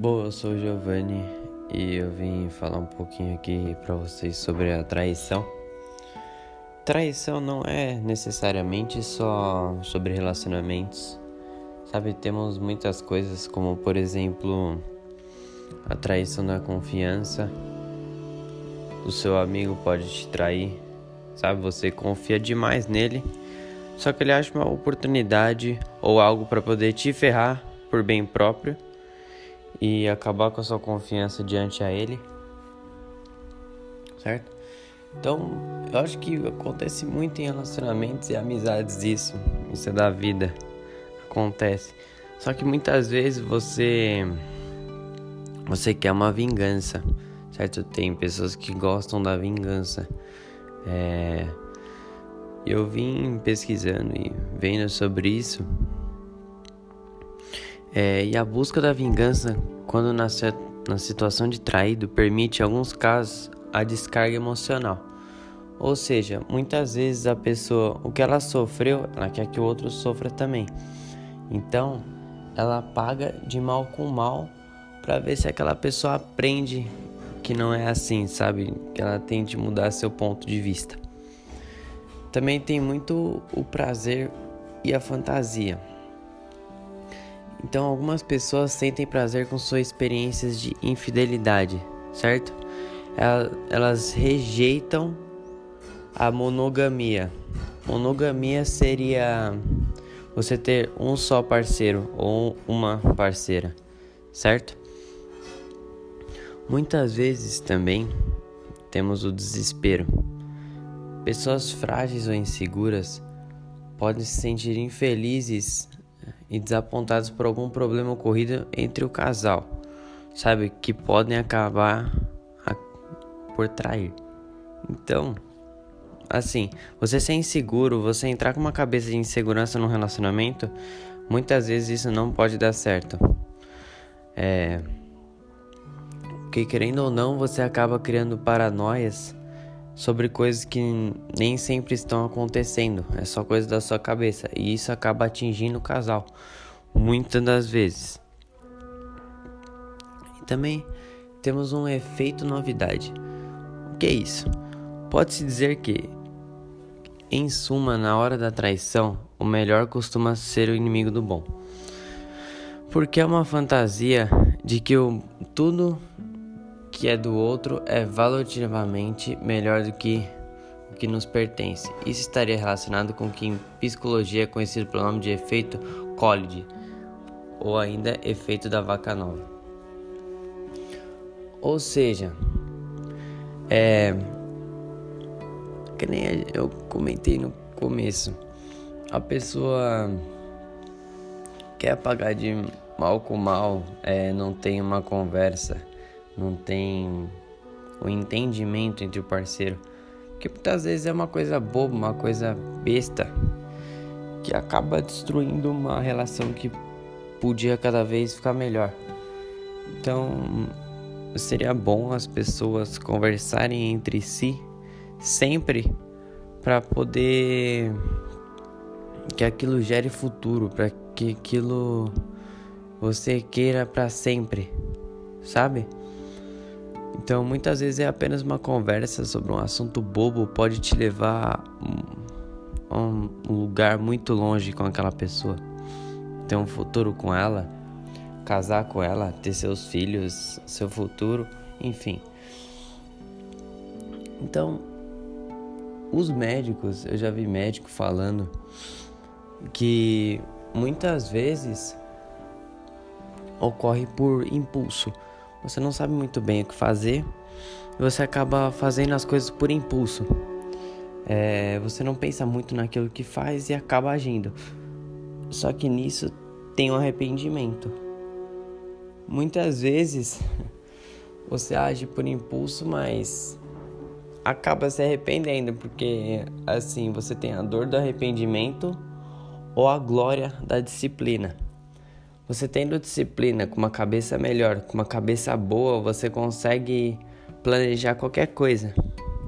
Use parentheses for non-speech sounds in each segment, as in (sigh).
Bom, eu sou o Giovanni e eu vim falar um pouquinho aqui para vocês sobre a traição. Traição não é necessariamente só sobre relacionamentos. Sabe, temos muitas coisas como, por exemplo, a traição da confiança. O seu amigo pode te trair, sabe? Você confia demais nele, só que ele acha uma oportunidade ou algo para poder te ferrar por bem próprio e acabar com a sua confiança diante a ele. Certo? Então, eu acho que acontece muito em relacionamentos e amizades isso. Isso é da vida. Acontece. Só que muitas vezes você você quer uma vingança, certo? Tem pessoas que gostam da vingança. É, eu vim pesquisando e vendo sobre isso é, e a busca da vingança, quando na, na situação de traído, permite, em alguns casos, a descarga emocional. Ou seja, muitas vezes a pessoa, o que ela sofreu, ela quer que o outro sofra também. Então, ela paga de mal com mal para ver se aquela pessoa aprende que não é assim, sabe? Que ela tente mudar seu ponto de vista. Também tem muito o prazer e a fantasia. Então, algumas pessoas sentem prazer com suas experiências de infidelidade, certo? Elas rejeitam a monogamia. Monogamia seria você ter um só parceiro ou uma parceira, certo? Muitas vezes também temos o desespero. Pessoas frágeis ou inseguras podem se sentir infelizes e desapontados por algum problema ocorrido entre o casal, sabe? Que podem acabar a... por trair. Então, assim, você ser inseguro, você entrar com uma cabeça de insegurança no relacionamento, muitas vezes isso não pode dar certo. É. Porque querendo ou não, você acaba criando paranoias sobre coisas que nem sempre estão acontecendo, é só coisa da sua cabeça e isso acaba atingindo o casal muitas das vezes. E também temos um efeito novidade. O que é isso? Pode-se dizer que, em suma, na hora da traição, o melhor costuma ser o inimigo do bom. Porque é uma fantasia de que o, tudo que é do outro é valoritivamente melhor do que o que nos pertence. Isso estaria relacionado com o que em psicologia é conhecido pelo nome de efeito Collide, ou ainda efeito da vaca nova. Ou seja, é que nem eu comentei no começo, a pessoa quer pagar de mal com mal, é, não tem uma conversa não tem o entendimento entre o parceiro. Que muitas vezes é uma coisa boba, uma coisa besta, que acaba destruindo uma relação que podia cada vez ficar melhor. Então, seria bom as pessoas conversarem entre si sempre para poder que aquilo gere futuro, para que aquilo você queira para sempre, sabe? Então, muitas vezes é apenas uma conversa sobre um assunto bobo pode te levar a um, lugar muito longe com aquela pessoa. Ter um futuro com ela, casar com ela, ter seus filhos, seu futuro, enfim. Então, os médicos, eu já vi médico falando que muitas vezes ocorre por impulso você não sabe muito bem o que fazer e você acaba fazendo as coisas por impulso. É, você não pensa muito naquilo que faz e acaba agindo. Só que nisso tem um arrependimento. Muitas vezes (laughs) você age por impulso, mas acaba se arrependendo, porque assim você tem a dor do arrependimento ou a glória da disciplina. Você tendo disciplina, com uma cabeça melhor, com uma cabeça boa, você consegue planejar qualquer coisa,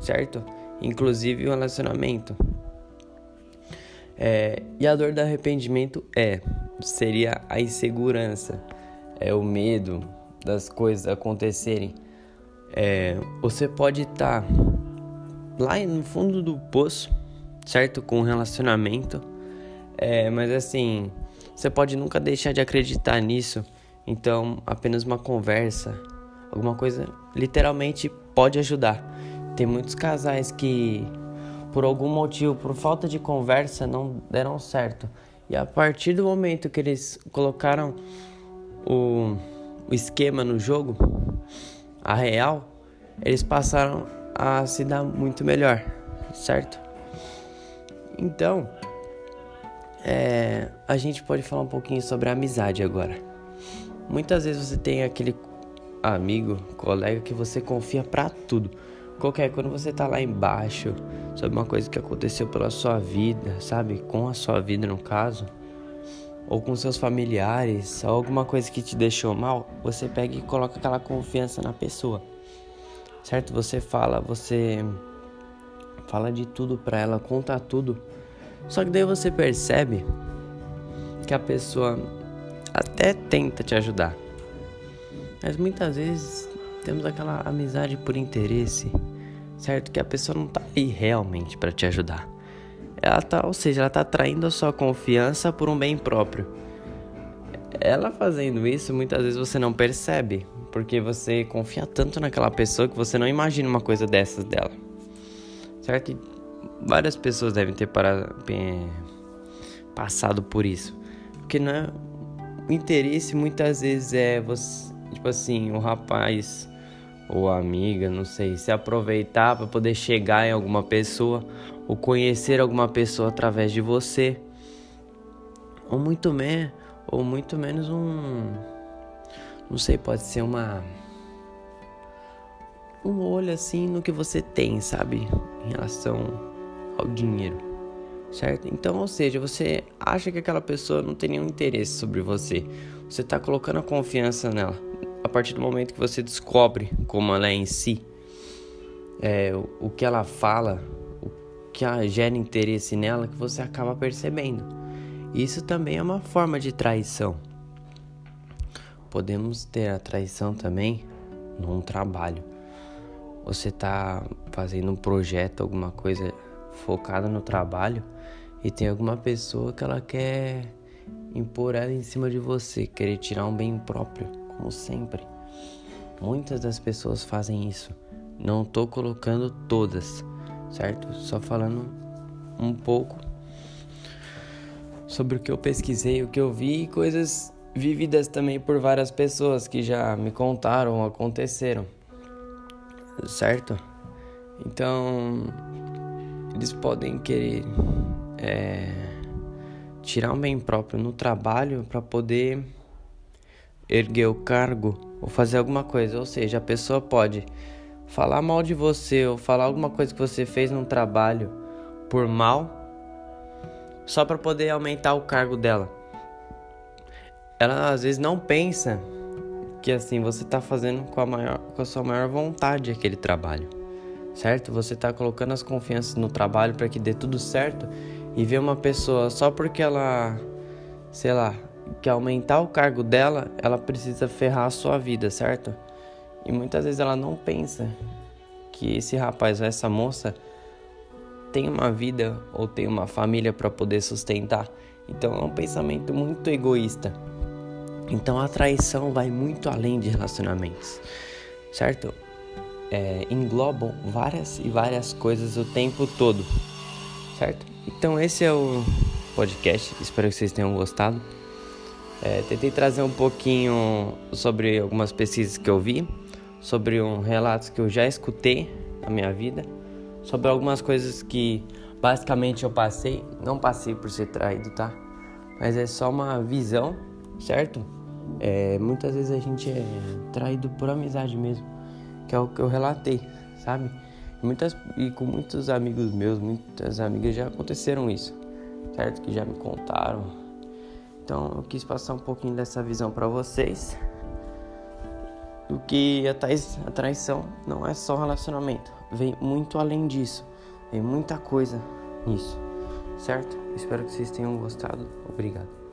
certo? Inclusive o um relacionamento. É, e a dor do arrependimento é, seria a insegurança, é o medo das coisas acontecerem. É, você pode estar tá lá no fundo do poço, certo? Com um relacionamento, é, mas assim, você pode nunca deixar de acreditar nisso. Então, apenas uma conversa, alguma coisa, literalmente pode ajudar. Tem muitos casais que, por algum motivo, por falta de conversa, não deram certo. E a partir do momento que eles colocaram o, o esquema no jogo, a real, eles passaram a se dar muito melhor, certo? Então, é, a gente pode falar um pouquinho sobre a amizade agora. Muitas vezes você tem aquele amigo, colega que você confia para tudo. Qualquer quando você tá lá embaixo, sobre uma coisa que aconteceu pela sua vida, sabe? Com a sua vida no caso, ou com seus familiares, ou alguma coisa que te deixou mal, você pega e coloca aquela confiança na pessoa. Certo? Você fala, você fala de tudo para ela, conta tudo. Só que daí você percebe que a pessoa até tenta te ajudar. Mas muitas vezes temos aquela amizade por interesse, certo? Que a pessoa não tá aí realmente para te ajudar. Ela tá, ou seja, ela tá traindo a sua confiança por um bem próprio. Ela fazendo isso, muitas vezes você não percebe, porque você confia tanto naquela pessoa que você não imagina uma coisa dessas dela. Certo? Várias pessoas devem ter parado, passado por isso. Porque não é, o interesse muitas vezes é você, tipo assim, o rapaz ou a amiga, não sei, se aproveitar para poder chegar em alguma pessoa ou conhecer alguma pessoa através de você. Ou muito menos, ou muito menos um não sei, pode ser uma um olho assim no que você tem, sabe, em relação ao dinheiro. Certo? Então, ou seja, você acha que aquela pessoa não tem nenhum interesse sobre você. Você está colocando a confiança nela a partir do momento que você descobre como ela é em si, é, o, o que ela fala, o que ela gera interesse nela, que você acaba percebendo. Isso também é uma forma de traição. Podemos ter a traição também num trabalho. Você está fazendo um projeto, alguma coisa focada no trabalho e tem alguma pessoa que ela quer impor ela em cima de você, querer tirar um bem próprio como sempre. Muitas das pessoas fazem isso. Não tô colocando todas, certo? Só falando um pouco sobre o que eu pesquisei, o que eu vi e coisas vividas também por várias pessoas que já me contaram, aconteceram, certo? Então, eles podem querer é, tirar um bem próprio no trabalho para poder erguer o cargo ou fazer alguma coisa. Ou seja, a pessoa pode falar mal de você ou falar alguma coisa que você fez num trabalho por mal só para poder aumentar o cargo dela. Ela às vezes não pensa que assim você está fazendo com a maior com a sua maior vontade aquele trabalho. Certo? Você está colocando as confianças no trabalho para que dê tudo certo e ver uma pessoa só porque ela sei lá, que aumentar o cargo dela, ela precisa ferrar a sua vida, certo? E muitas vezes ela não pensa que esse rapaz ou essa moça tem uma vida ou tem uma família para poder sustentar. Então é um pensamento muito egoísta. Então a traição vai muito além de relacionamentos, certo? É, englobam várias e várias coisas o tempo todo, certo? Então esse é o podcast. Espero que vocês tenham gostado. É, tentei trazer um pouquinho sobre algumas pesquisas que eu vi, sobre um relatos que eu já escutei na minha vida, sobre algumas coisas que basicamente eu passei. Não passei por ser traído, tá? Mas é só uma visão, certo? É, muitas vezes a gente é traído por amizade mesmo, que é o que eu relatei, sabe? Muitas, e com muitos amigos meus, muitas amigas já aconteceram isso, certo? Que já me contaram então eu quis passar um pouquinho dessa visão para vocês. O que a traição não é só relacionamento, vem muito além disso, vem muita coisa nisso, certo? Espero que vocês tenham gostado. Obrigado.